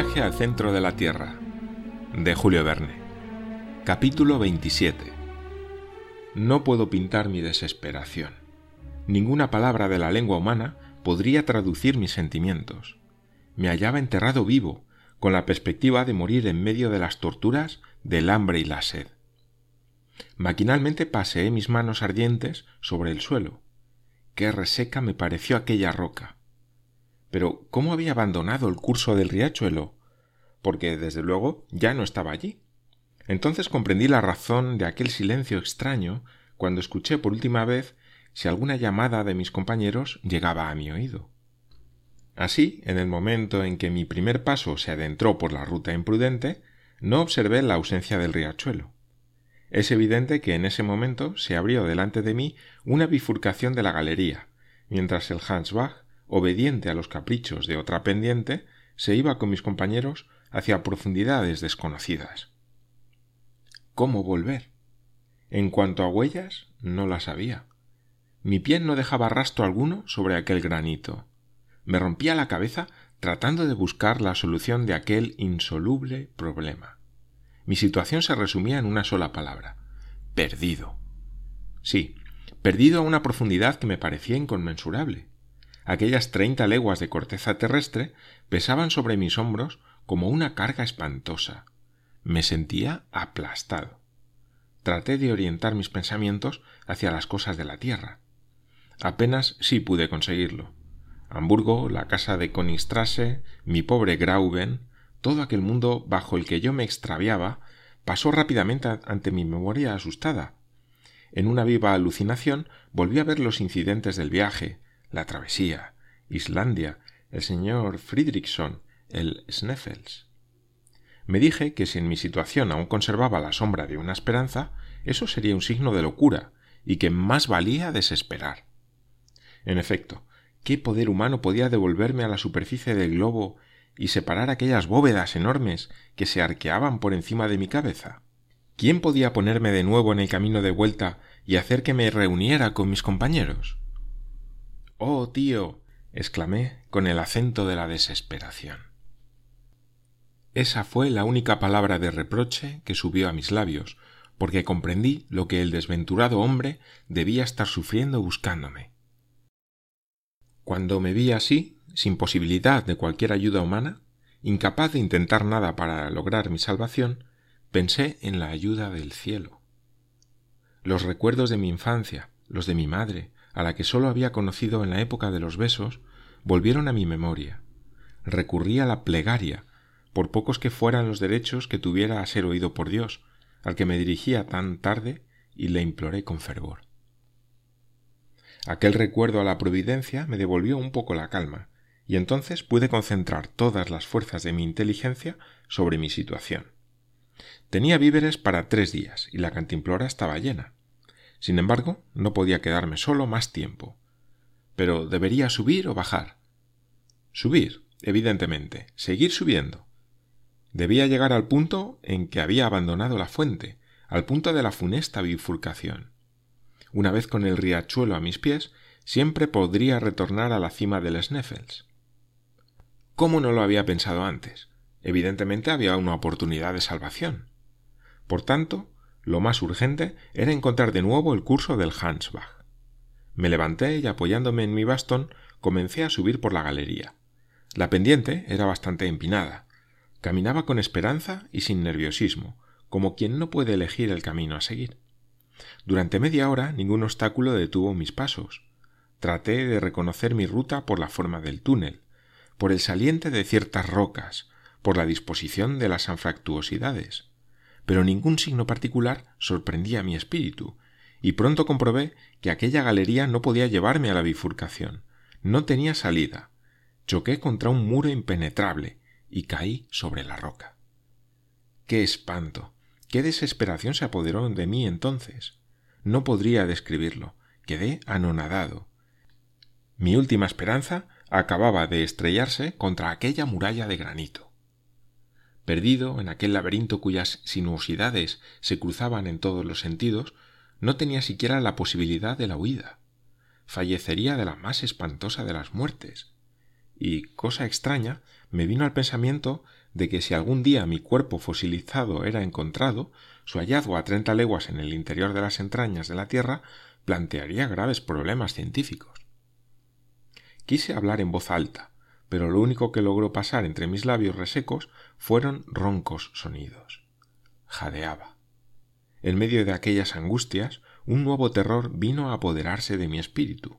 Viaje al centro de la Tierra, de Julio Verne. Capítulo 27. No puedo pintar mi desesperación. Ninguna palabra de la lengua humana podría traducir mis sentimientos. Me hallaba enterrado vivo, con la perspectiva de morir en medio de las torturas del hambre y la sed. Maquinalmente paseé mis manos ardientes sobre el suelo. Qué reseca me pareció aquella roca. Pero ¿cómo había abandonado el curso del riachuelo? Porque, desde luego, ya no estaba allí. Entonces comprendí la razón de aquel silencio extraño cuando escuché por última vez si alguna llamada de mis compañeros llegaba a mi oído. Así, en el momento en que mi primer paso se adentró por la ruta imprudente, no observé la ausencia del riachuelo. Es evidente que en ese momento se abrió delante de mí una bifurcación de la galería, mientras el Hansbach, obediente a los caprichos de otra pendiente, se iba con mis compañeros hacia profundidades desconocidas. ¿Cómo volver? En cuanto a huellas, no las había. Mi pie no dejaba rastro alguno sobre aquel granito. Me rompía la cabeza tratando de buscar la solución de aquel insoluble problema. Mi situación se resumía en una sola palabra perdido. Sí, perdido a una profundidad que me parecía inconmensurable. Aquellas treinta leguas de corteza terrestre pesaban sobre mis hombros como una carga espantosa. Me sentía aplastado. Traté de orientar mis pensamientos hacia las cosas de la tierra. Apenas sí pude conseguirlo. Hamburgo, la casa de Königstrasse, mi pobre Grauben, todo aquel mundo bajo el que yo me extraviaba pasó rápidamente ante mi memoria asustada. En una viva alucinación volví a ver los incidentes del viaje, la travesía, Islandia, el señor Friedrichson, el Sneffels. Me dije que si en mi situación aún conservaba la sombra de una esperanza, eso sería un signo de locura, y que más valía desesperar. En efecto, ¿qué poder humano podía devolverme a la superficie del globo y separar aquellas bóvedas enormes que se arqueaban por encima de mi cabeza? ¿Quién podía ponerme de nuevo en el camino de vuelta y hacer que me reuniera con mis compañeros? Oh, tío. exclamé con el acento de la desesperación. Esa fue la única palabra de reproche que subió a mis labios, porque comprendí lo que el desventurado hombre debía estar sufriendo buscándome. Cuando me vi así, sin posibilidad de cualquier ayuda humana, incapaz de intentar nada para lograr mi salvación, pensé en la ayuda del cielo. Los recuerdos de mi infancia, los de mi madre, a la que sólo había conocido en la época de los besos, volvieron a mi memoria. Recurrí a la plegaria, por pocos que fueran los derechos que tuviera a ser oído por Dios, al que me dirigía tan tarde y le imploré con fervor. Aquel recuerdo a la providencia me devolvió un poco la calma, y entonces pude concentrar todas las fuerzas de mi inteligencia sobre mi situación. Tenía víveres para tres días y la cantimplora estaba llena. Sin embargo, no podía quedarme solo más tiempo. Pero debería subir o bajar. Subir, evidentemente, seguir subiendo. Debía llegar al punto en que había abandonado la fuente, al punto de la funesta bifurcación. Una vez con el riachuelo a mis pies, siempre podría retornar a la cima del Sneffels. ¿Cómo no lo había pensado antes? Evidentemente había una oportunidad de salvación. Por tanto, lo más urgente era encontrar de nuevo el curso del Hansbach. Me levanté y apoyándome en mi bastón comencé a subir por la galería. La pendiente era bastante empinada. Caminaba con esperanza y sin nerviosismo, como quien no puede elegir el camino a seguir. Durante media hora ningún obstáculo detuvo mis pasos. Traté de reconocer mi ruta por la forma del túnel, por el saliente de ciertas rocas, por la disposición de las anfractuosidades. Pero ningún signo particular sorprendía mi espíritu, y pronto comprobé que aquella galería no podía llevarme a la bifurcación. No tenía salida. Choqué contra un muro impenetrable y caí sobre la roca. ¡Qué espanto! ¡Qué desesperación se apoderó de mí entonces! No podría describirlo. Quedé anonadado. Mi última esperanza acababa de estrellarse contra aquella muralla de granito. Perdido en aquel laberinto cuyas sinuosidades se cruzaban en todos los sentidos, no tenía siquiera la posibilidad de la huida. Fallecería de la más espantosa de las muertes. Y, cosa extraña, me vino al pensamiento de que si algún día mi cuerpo fosilizado era encontrado, su hallazgo a treinta leguas en el interior de las entrañas de la Tierra plantearía graves problemas científicos. Quise hablar en voz alta, pero lo único que logró pasar entre mis labios resecos fueron roncos sonidos. Jadeaba. En medio de aquellas angustias, un nuevo terror vino a apoderarse de mi espíritu.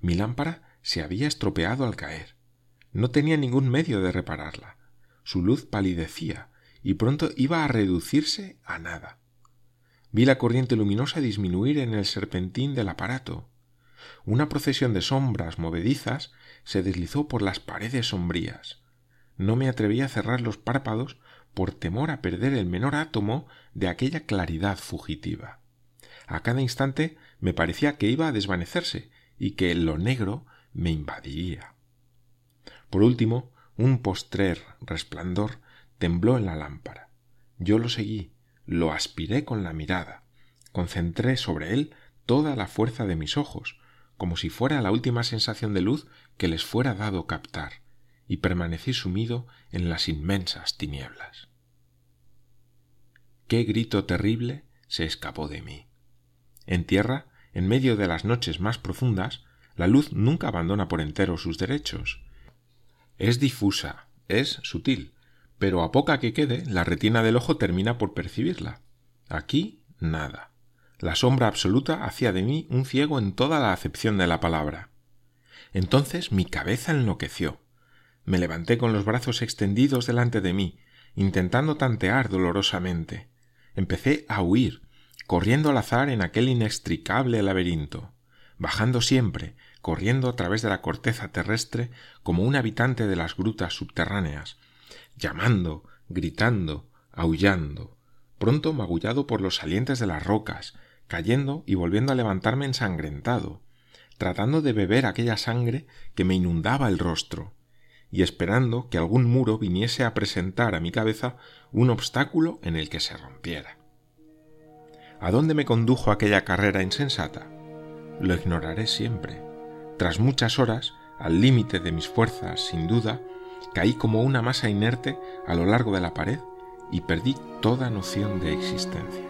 Mi lámpara se había estropeado al caer. No tenía ningún medio de repararla. Su luz palidecía y pronto iba a reducirse a nada. Vi la corriente luminosa disminuir en el serpentín del aparato. Una procesión de sombras movedizas se deslizó por las paredes sombrías. No me atreví a cerrar los párpados por temor a perder el menor átomo de aquella claridad fugitiva. A cada instante me parecía que iba a desvanecerse y que lo negro me invadiría. Por último, un postrer resplandor tembló en la lámpara. Yo lo seguí, lo aspiré con la mirada, concentré sobre él toda la fuerza de mis ojos, como si fuera la última sensación de luz que les fuera dado captar, y permanecí sumido en las inmensas tinieblas. Qué grito terrible se escapó de mí. En tierra, en medio de las noches más profundas, la luz nunca abandona por entero sus derechos. Es difusa, es sutil, pero a poca que quede, la retina del ojo termina por percibirla. Aquí nada. La sombra absoluta hacía de mí un ciego en toda la acepción de la palabra. Entonces mi cabeza enloqueció. Me levanté con los brazos extendidos delante de mí, intentando tantear dolorosamente. Empecé a huir, corriendo al azar en aquel inextricable laberinto, bajando siempre, corriendo a través de la corteza terrestre como un habitante de las grutas subterráneas, llamando, gritando, aullando, pronto magullado por los salientes de las rocas, cayendo y volviendo a levantarme ensangrentado, tratando de beber aquella sangre que me inundaba el rostro, y esperando que algún muro viniese a presentar a mi cabeza un obstáculo en el que se rompiera. ¿A dónde me condujo aquella carrera insensata? Lo ignoraré siempre. Tras muchas horas, al límite de mis fuerzas, sin duda, Caí como una masa inerte a lo largo de la pared y perdí toda noción de existencia.